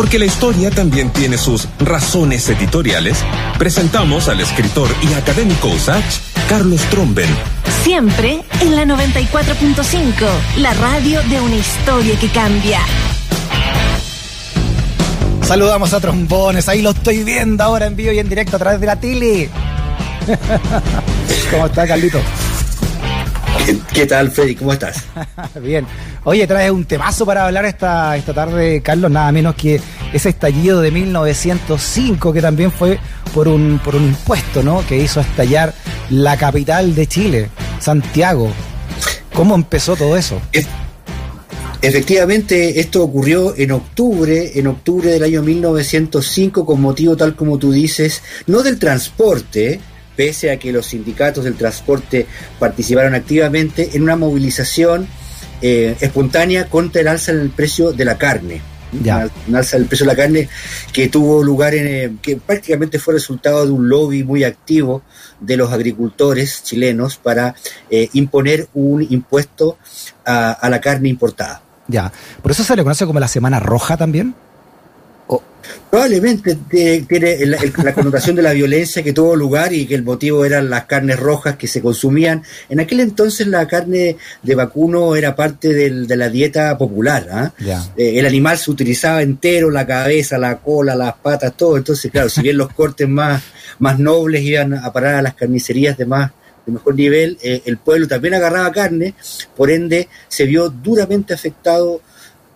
Porque la historia también tiene sus razones editoriales, presentamos al escritor y académico Usach, Carlos Tromben. Siempre en la 94.5, la radio de una historia que cambia. Saludamos a Trombones, ahí lo estoy viendo ahora en vivo y en directo a través de la tele. ¿Cómo está, Carlito? ¿Qué, tal, Freddy? ¿Cómo estás? Bien. Oye, traes un temazo para hablar esta, esta tarde, Carlos, nada menos que ese estallido de 1905, que también fue por un, por un impuesto, ¿no? Que hizo estallar la capital de Chile, Santiago. ¿Cómo empezó todo eso? Efectivamente, esto ocurrió en octubre, en octubre del año 1905, con motivo, tal como tú dices, no del transporte, pese a que los sindicatos del transporte participaron activamente en una movilización eh, espontánea contra el alza en el precio de la carne. Ya. Un alza del precio de la carne que tuvo lugar en, eh, que prácticamente fue resultado de un lobby muy activo de los agricultores chilenos para eh, imponer un impuesto a la carne importada. Ya. ¿Por eso se le conoce como la Semana Roja también? Probablemente tiene la, connotación de la violencia que tuvo lugar y que el motivo eran las carnes rojas que se consumían. En aquel entonces la carne de vacuno era parte de la dieta popular. ¿ah? Eh, el animal se utilizaba entero, la cabeza, la cola, las patas, todo. Entonces, claro, si bien los cortes más, más nobles iban a parar a las carnicerías de más de mejor nivel, eh, el pueblo también agarraba carne, por ende se vio duramente afectado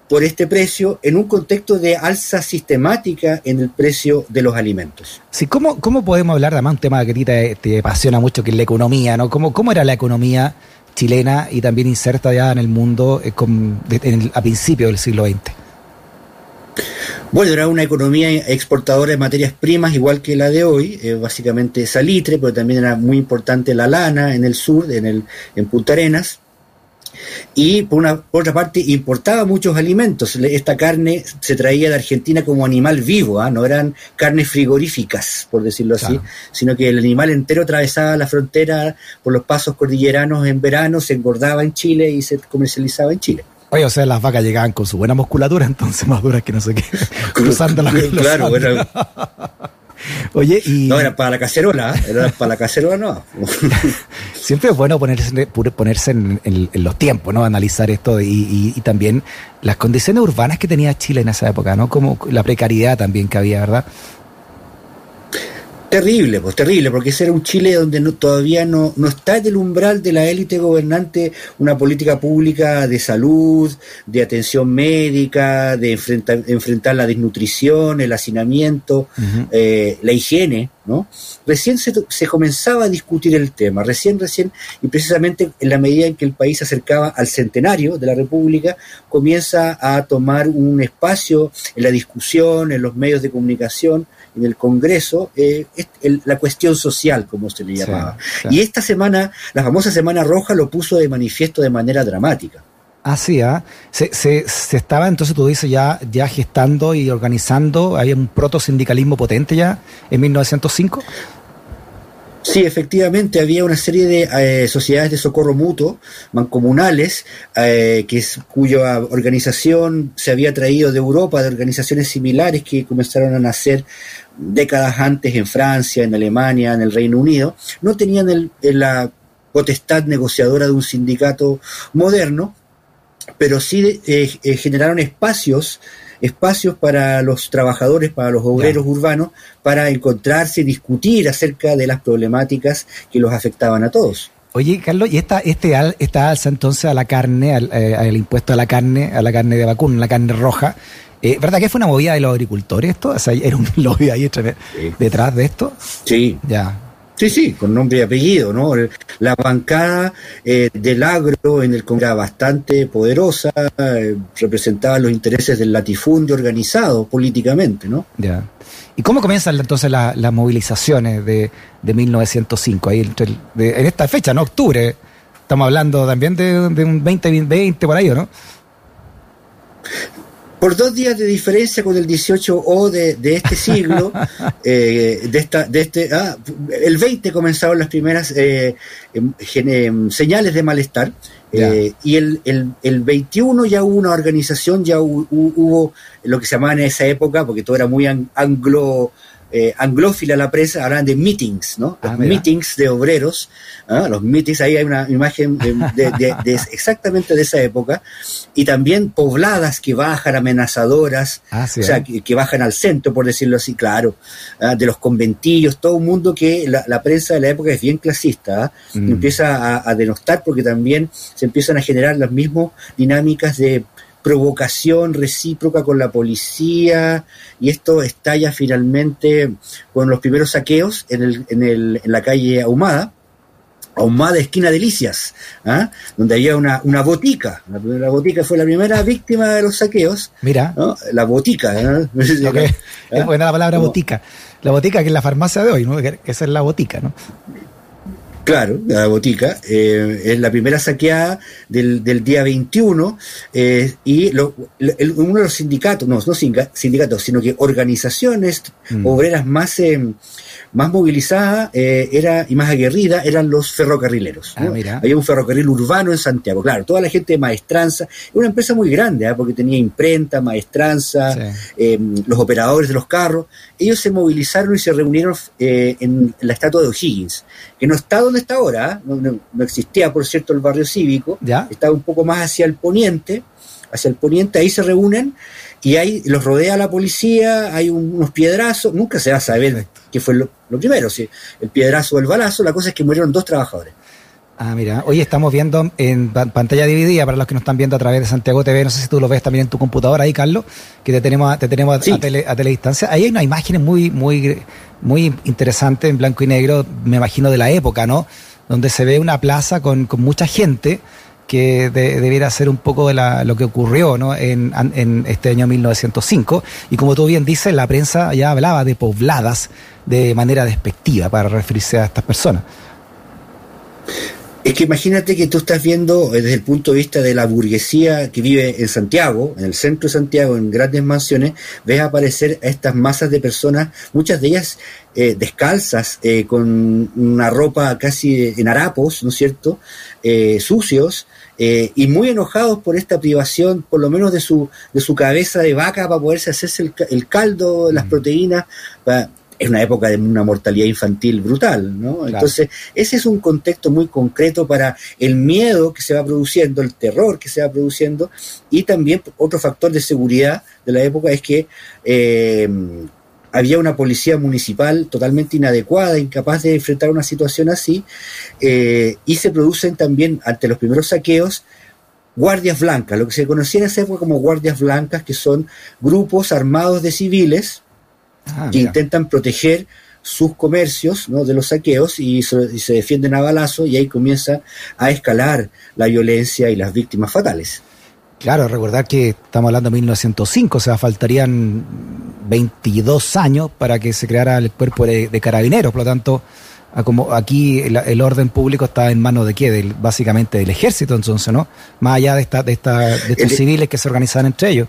por este precio en un contexto de alza sistemática en el precio de los alimentos. Sí, ¿cómo, cómo podemos hablar, además un tema que a ti te, apasiona mucho, que es la economía, ¿no? ¿Cómo, cómo era la economía chilena y también inserta ya en el mundo eh, a principios del siglo XX? Bueno, era una economía exportadora de materias primas igual que la de hoy, eh, básicamente salitre, pero también era muy importante la lana en el sur, en, el, en Punta Arenas. Y por, una, otra parte, importaba muchos alimentos. Esta carne se traía de Argentina como animal vivo, ¿ah? no eran carnes frigoríficas, por decirlo así, sino que el animal entero atravesaba la frontera por los pasos cordilleranos en verano, se engordaba en Chile y se comercializaba en Chile. Oye, o sea, las vacas llegaban con su buena musculatura, entonces más duras que no sé qué, cruzando la Claro, bueno. Oye, y. No, era para la cacerola, ¿eh? era para la cacerola, no. Siempre es bueno ponerse, ponerse en, los tiempos, ¿no? Analizar esto y, y, también las condiciones urbanas que tenía Chile en esa época, ¿no? Como la precariedad también que había, ¿verdad? Terrible, pues terrible, porque ese era un Chile donde no, todavía no, no está en el umbral de la élite gobernante una política pública de salud, de atención médica, de enfrentar, enfrentar la desnutrición, el hacinamiento, eh, la higiene, ¿no? Recién se, se, comenzaba a discutir el tema, recién, recién, y precisamente en la medida en que el país se acercaba al centenario de la República, comienza a tomar un espacio en la discusión, en los medios de comunicación, en el Congreso eh, la cuestión social, como se le llamaba. Y esta semana, la famosa Semana Roja, lo puso de manifiesto de manera dramática. Ah, sí, ¿ah? Se, se, se, estaba entonces, tú dices, ya, ya gestando y organizando, había un proto-sindicalismo potente ya en 1905. Sí, efectivamente, había una serie de eh, sociedades de socorro mutuo, mancomunales, eh, que es, cuya organización se había traído de Europa, de organizaciones similares que comenzaron a nacer décadas antes en Francia, en Alemania, en el Reino Unido, no tenían la potestad negociadora de un sindicato moderno, pero sí eh, generaron espacios espacios para los trabajadores, para los obreros urbanos, para encontrarse y discutir acerca de las problemáticas que los afectaban a todos. Oye, Carlos, ¿y esta, este esta alza entonces a la carne, al, eh, impuesto a la carne, a la carne de vacuno, la carne roja, eh, ¿verdad que fue una movida de los agricultores esto? O sea, ¿era un lobby ahí detrás de esto? Sí. Ya. Sí, sí, con nombre y apellido, ¿no? La bancada eh, del agro en el Congreso era bastante poderosa, eh, representaba los intereses del latifundio organizado políticamente, ¿no? Ya. ¿Y cómo comienzan entonces las movilizaciones de, de 1905, ahí en esta fecha, ¿no? Octubre. Estamos hablando también de, de un 2020 por ahí, ¿no? Por dos días de diferencia con el 18O de, de este siglo, eh, de esta, de este, ah, el 20 comenzaron las primeras eh, em, em, señales de malestar. Eh, y el, el, el, 21 ya hubo una organización, ya hubo, hubo, lo que se llamaba en esa época, porque todo era muy anglo eh, anglófila la prensa, hablan de meetings, ¿no? Los ah, meetings de obreros, ¿ah? los meetings, ahí hay una imagen de, exactamente de esa época, y también pobladas que bajan amenazadoras, ah, o sea, que, bajan al centro, por decirlo así, claro, de los conventillos, todo un mundo que la, prensa de la época es bien clasista, mm. empieza a, a denostar porque también se empiezan a generar las mismas dinámicas de provocación recíproca con la policía y esto estalla finalmente con los primeros saqueos en, el, en, el, en la calle Ahumada, Ahumada esquina Delicias, ¿ah? donde había una, una botica. La, botica fue la primera víctima de los saqueos. Mira. La botica. ¿no? Es buena la palabra botica. La botica que es la farmacia de hoy, ¿no? que esa es la botica, ¿no? Claro, la botica. Eh, es la primera saqueada del, del día 21 eh, y lo, uno de los sindicatos, no, no sindicatos, sino que organizaciones mm. obreras más, eh, más movilizadas era, y más aguerridas eran los ferrocarrileros. Ah, Había un ferrocarril urbano en Santiago. Claro, toda la gente de maestranza. Una empresa muy grande, porque tenía imprenta, maestranza, los operadores de los carros. Ellos se movilizaron y se reunieron en la estatua de O'Higgins, que no está está ahora, no, existía por cierto el barrio cívico, ¿Ya? estaba un poco más hacia el poniente, hacia el poniente, ahí se reúnen y ahí los rodea la policía, hay unos piedrazos, nunca se va a saber qué fue lo, primero, si el piedrazo o el balazo, la cosa es que murieron dos trabajadores. Ah, mira, hoy estamos viendo en pantalla dividida para los que nos están viendo a través de Santiago TV, no sé si tú lo ves también en tu computadora ahí, Carlos, que te tenemos, te tenemos a, tele, a teledistancia. Ahí hay una imagen muy, muy, muy interesante en blanco y negro, me imagino de la época, ¿no? Donde se ve una plaza con, con mucha gente que debiera ser un poco de la, lo que ocurrió ¿no? en, en, este año 1905. Y como tú bien dices, la prensa ya hablaba de pobladas de manera despectiva para referirse a estas personas. Es que imagínate que tú estás viendo eh, desde el punto de vista de la burguesía que vive en Santiago, en el centro de Santiago, en grandes mansiones, ves aparecer a estas masas de personas, muchas de ellas eh, descalzas, eh, con una ropa casi en harapos, ¿no es cierto?, sucios, y muy enojados por esta privación, por lo menos de su, de su cabeza de vaca para poderse hacerse el, el caldo, las mm. proteínas, para es una época de una mortalidad infantil brutal, ¿no? Entonces, ese es un contexto muy concreto para el miedo que se va produciendo, el terror que se va produciendo, y también otro factor de seguridad de la época es que eh, había una policía municipal totalmente inadecuada, incapaz de enfrentar una situación así, eh, y se producen también, ante los primeros saqueos, guardias blancas, lo que se conocía en esa época como guardias blancas, que son grupos armados de civiles, Ah, que intentan proteger sus comercios ¿no? de los saqueos y se, defienden a balazo y ahí comienza a escalar la violencia y las víctimas fatales. Claro, recordar que estamos hablando de 1905, o sea, faltarían 22 años para que se creara el cuerpo de, carabineros, por lo tanto, como aquí el, orden público está en manos de qué, básicamente del ejército entonces, ¿no? Más allá de, esta, de, esta, de estos civiles que se organizan entre ellos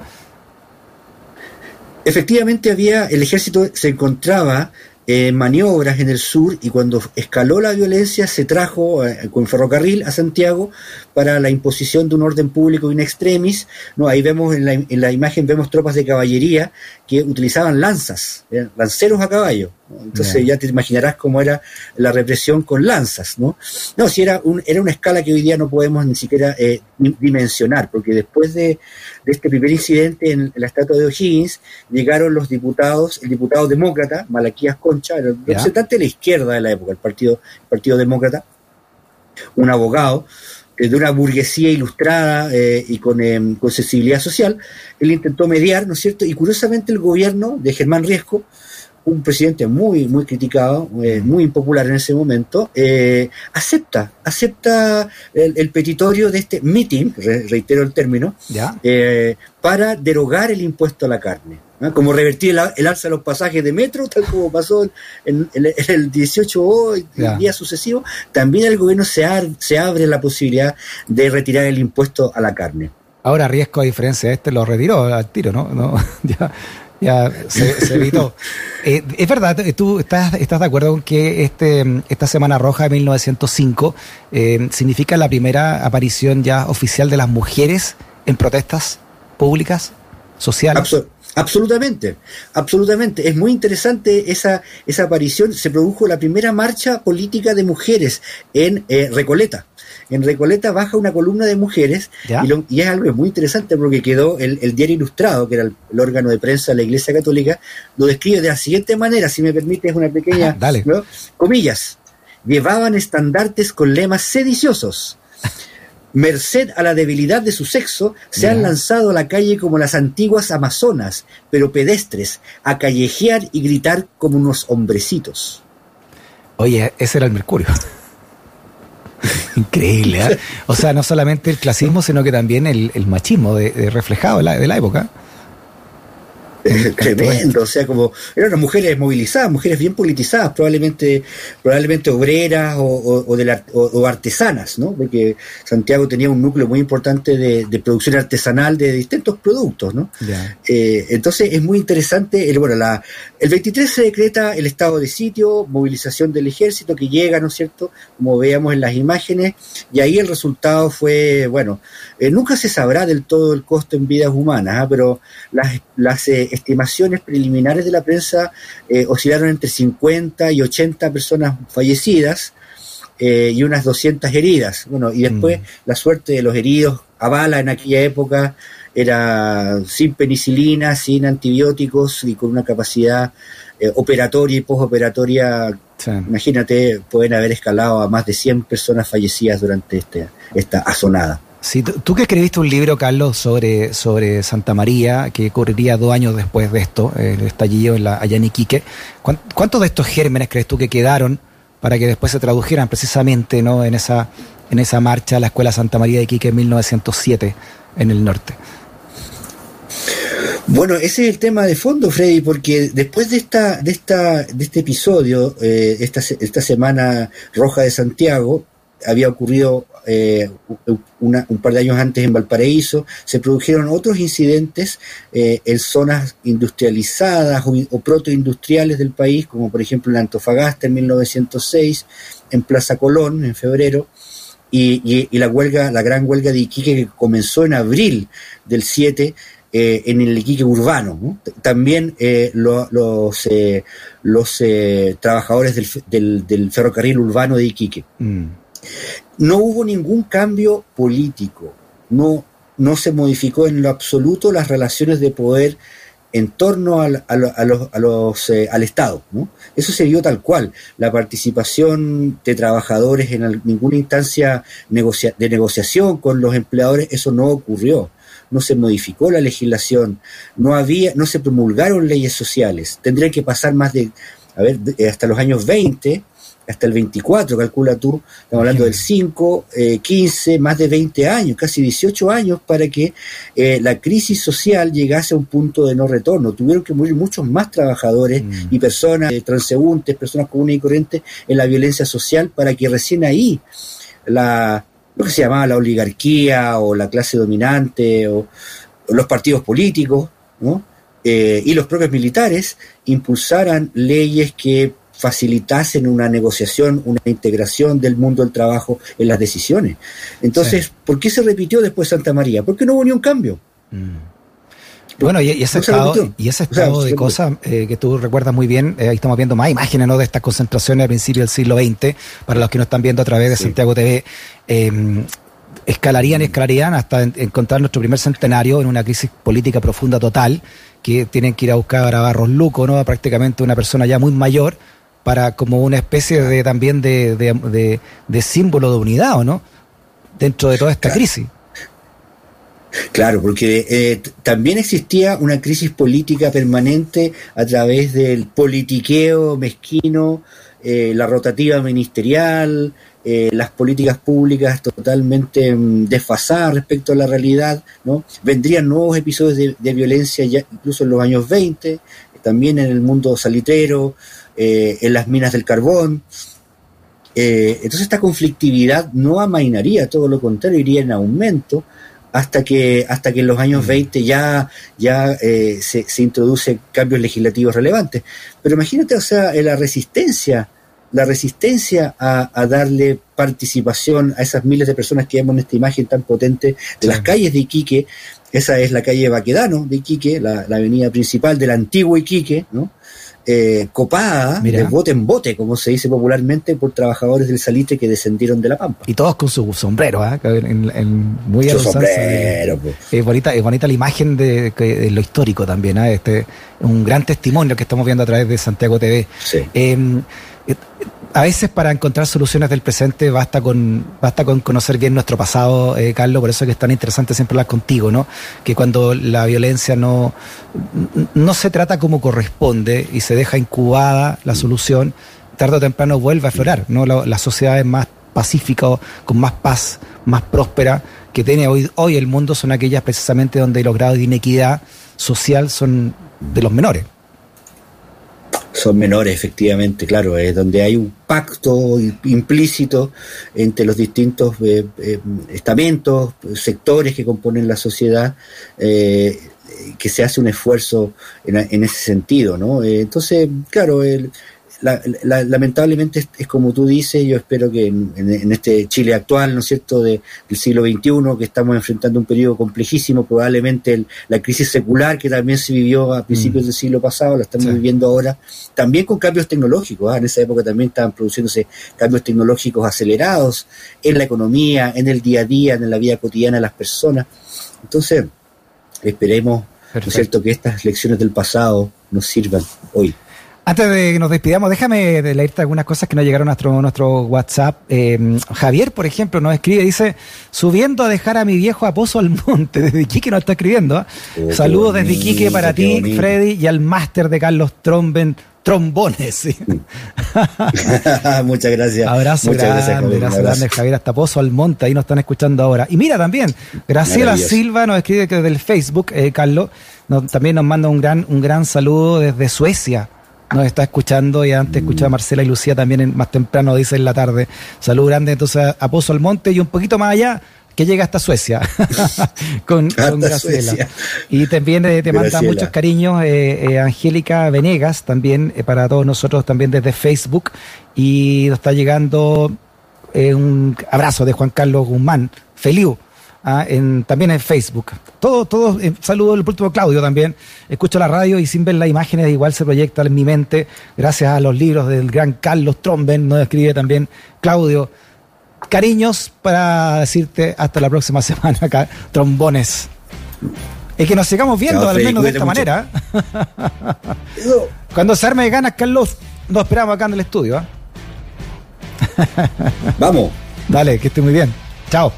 efectivamente había, el ejército se encontraba en maniobras en el sur y cuando escaló la violencia se trajo eh, con ferrocarril a Santiago para la imposición de un orden público in extremis. ¿no? Ahí vemos en la, en la imagen vemos tropas de caballería que utilizaban lanzas, lanceros a caballo. Entonces ya te imaginarás cómo era la represión con lanzas, ¿no? No, si era, un, era una escala que hoy día no podemos ni siquiera eh, dimensionar, porque después de, este primer incidente en, la estatua de O'Higgins, llegaron los diputados, el diputado demócrata, Malaquías Concha, el representante de la izquierda de la época, el Partido, partido Demócrata, un abogado, eh, de una burguesía ilustrada eh, y con, con, sensibilidad social, él intentó mediar, ¿no es cierto? Y curiosamente el gobierno de Germán Riesco un presidente muy, muy criticado, eh, muy impopular en ese momento, eh, acepta, acepta el, petitorio de este meeting, reitero el término, eh, para derogar el impuesto a la carne. Como revertir el, alza de los pasajes de metro, tal como pasó en, el 18 el día sucesivo, también el gobierno se, se abre la posibilidad de retirar el impuesto a la carne. Ahora Riesco, a diferencia de este, lo retiró al tiro, ¿no? no ya Ya se, evitó. Eh, es verdad, tú estás, estás de acuerdo con que este, esta Semana Roja de 1905 eh, significa la primera aparición ya oficial de las mujeres en protestas públicas, sociales. Absolutamente, absolutamente. Es muy interesante esa, esa aparición. Se produjo la primera marcha política de mujeres en eh, Recoleta en Recoleta baja una columna de mujeres y, es algo muy interesante porque quedó el, diario ilustrado, que era el, órgano de prensa de la Iglesia Católica, lo describe de la siguiente manera, si me permites una pequeña, comillas, llevaban estandartes con lemas sediciosos. Merced a la debilidad de su sexo, se han lanzado a la calle como las antiguas amazonas, pero pedestres, a callejear y gritar como unos hombrecitos. Oye, ese era el Mercurio. Increíble, ¿eh? O sea, no solamente el clasismo, sino que también el, machismo de, reflejado de la época. tremendo, o sea, como eran mujeres movilizadas, mujeres bien politizadas, probablemente, probablemente obreras o, de o, artesanas, ¿no? Porque Santiago tenía un núcleo muy importante de, producción artesanal de distintos productos, ¿no? Eh, entonces es muy interesante, el, bueno, la, el 23 se decreta el estado de sitio, movilización del ejército que llega, ¿no es cierto? Como veamos en las imágenes, y ahí el resultado fue, bueno, eh, nunca se sabrá del todo el costo en vidas humanas, ¿ah? pero las, las eh, estimaciones preliminares de la prensa eh, oscilaron entre 50 y 80 personas fallecidas eh, y unas 200 heridas. Bueno, y después mm. la suerte de los heridos a bala en aquella época era sin penicilina, sin antibióticos y con una capacidad eh, operatoria y postoperatoria, imagínate, pueden haber escalado a más de 100 personas fallecidas durante este, esta azonada. Sí, tú que escribiste un libro, Carlos, sobre, sobre Santa María, que ocurriría dos años después de esto, el estallido en la, allá en ¿cuántos de estos gérmenes crees tú que quedaron para que después se tradujeran precisamente ¿no? en, esa, en esa marcha a la Escuela Santa María de Iquique en 1907 en el norte? Bueno, ese es el tema de fondo, Freddy, porque después de esta, de esta, de este episodio, eh, esta, esta semana roja de Santiago, había ocurrido eh, un par de años antes en Valparaíso, se produjeron otros incidentes eh, en zonas industrializadas o, protoindustriales del país, como por ejemplo en Antofagasta en 1906, en Plaza Colón en febrero, y, la huelga, la gran huelga de Iquique que comenzó en abril del 7 eh, en el Iquique urbano. También los, los trabajadores del, ferrocarril urbano de Iquique. Mm no hubo ningún cambio político, no, no se modificó en lo absoluto las relaciones de poder en torno al, a, los, eh, al Estado. ¿no? Eso se dio tal cual. La participación de trabajadores en ninguna instancia de negociación con los empleadores, eso no ocurrió. No se modificó la legislación, no había, no se promulgaron leyes sociales. Tendría que pasar más de, a ver, hasta los años 20 hasta el 24, calcula tú, estamos hablando del 5, 15, eh, más de 20 años, casi 18 años para que eh, la crisis social llegase a un punto de no retorno. Tuvieron que morir muchos más trabajadores mm. y personas eh, transeúntes, personas comunes y corrientes en la violencia social para que recién ahí la, lo que se llamaba la oligarquía o la clase dominante o, los partidos políticos y los propios militares impulsaran leyes que facilitasen una negociación, una integración del mundo del trabajo en las decisiones. Entonces, ¿por qué se repitió después Santa María? Porque no hubo ni un cambio. Mm. Bueno, y, ese estado, y ese estado de cosas eh, que tú recuerdas muy bien, eh, ahí estamos viendo más imágenes ¿no? de estas concentraciones a principios del siglo XX, para los que nos están viendo a través de Santiago TV, em, escalarían y escalarían hasta encontrar nuestro primer centenario en una crisis política profunda total, que tienen que ir a buscar a Barros Luco, ¿no? prácticamente una persona ya muy mayor, para como una especie de también de, de, símbolo de unidad, ¿o no? Dentro de toda esta crisis. Claro, porque eh, también existía una crisis política permanente a través del politiqueo mezquino, eh, la rotativa ministerial, eh, las políticas públicas totalmente mm, desfasadas respecto a la realidad, ¿no? Vendrían nuevos episodios de, de, violencia ya incluso en los años 20, también en el mundo salitrero, eh, en las minas del carbón. Eh, entonces esta conflictividad no amainaría, todo lo contrario, iría en aumento hasta que, hasta que en los años 20 ya, ya eh, se, se introduce cambios legislativos relevantes. Pero imagínate, o sea, la resistencia, la resistencia a, a, darle participación a esas miles de personas que vemos en esta imagen tan potente de sí. las calles de Iquique. Esa es la calle Baquedano de Iquique, la, la avenida principal del antiguo Iquique, ¿no? eh, copada Mira. de bote en bote, como se dice popularmente, por trabajadores del salitre que descendieron de la Pampa. Y todos con su sombrero, ¿eh? en, en muy su sombrero, pues. es, bonita, es bonita la imagen de, lo histórico también, ¿eh? este un gran testimonio que estamos viendo a través de Santiago TV. Sí. A veces para encontrar soluciones del presente basta con basta con conocer bien nuestro pasado, eh, Carlos, por eso es que es tan interesante siempre hablar contigo, ¿no? Que cuando la violencia no, no se trata como corresponde y se deja incubada la solución, tarde o temprano vuelve a aflorar, ¿no? La, la sociedad es más pacífica, con más paz, más próspera que tiene hoy, hoy el mundo son aquellas precisamente donde los grados de inequidad social son de los menores son menores, efectivamente, claro, es donde hay un pacto implícito entre los distintos eh, eh, estamentos, sectores que componen la sociedad, eh, que se hace un esfuerzo en, en ese sentido, ¿no? entonces, claro, el, la, la, lamentablemente es, es, como tú dices, yo espero que en, en, este Chile actual, ¿no es cierto?, de, del siglo XXI, que estamos enfrentando un periodo complejísimo, probablemente el, la crisis secular que también se vivió a principios mm. del siglo pasado, la estamos sí. viviendo ahora, también con cambios tecnológicos, ¿eh? en esa época también estaban produciéndose cambios tecnológicos acelerados en la economía, en el día a día, en la vida cotidiana de las personas. Entonces, esperemos, ¿no es cierto?, que estas lecciones del pasado nos sirvan hoy. Antes de que nos despidamos, déjame de leerte algunas cosas que nos llegaron a nuestro, nuestro WhatsApp. Eh, Javier, por ejemplo, nos escribe, dice, subiendo a dejar a mi viejo a Pozo al Monte. Desde Iquique nos está escribiendo. ¿eh? Oh, Saludos desde Iquique para ti, bonito. Freddy, y al máster de Carlos Tromben, trombones. ¿sí? Muchas gracias. Abrazo Muchas grande, gracias, Javier, abrazo grande, Javier, hasta Pozo Almonte, ahí nos están escuchando ahora. Y mira también, Graciela Silva nos escribe que del Facebook, eh, Carlos, nos, también nos manda un gran, un gran saludo desde Suecia nos está escuchando y antes escuchaba a Marcela y Lucía también en, más temprano, dice en la tarde. Salud grande entonces a Pozo Almonte y un poquito más allá que llega hasta Suecia con, con Graciela. Suecia. Y también eh, te manda muchos cariños eh, eh, Angélica Venegas, también eh, para todos nosotros, también desde Facebook. Y nos está llegando un abrazo de Juan Carlos Guzmán, Feliu, ah, en, también en Facebook. Todo, todo, eh, saludo el último Claudio también. Escucho la radio y sin ver las imágenes igual se proyecta en mi mente, gracias a los libros del gran Carlos Tromben, nos escribe también Claudio. Cariños para decirte hasta la próxima semana acá, trombones. Es que nos sigamos viendo, Chao, al menos de esta mucho. manera. Cuando se arme de ganas, Carlos, nos esperamos acá en el estudio. ¿eh? Vamos. Dale, que esté muy bien. Chao.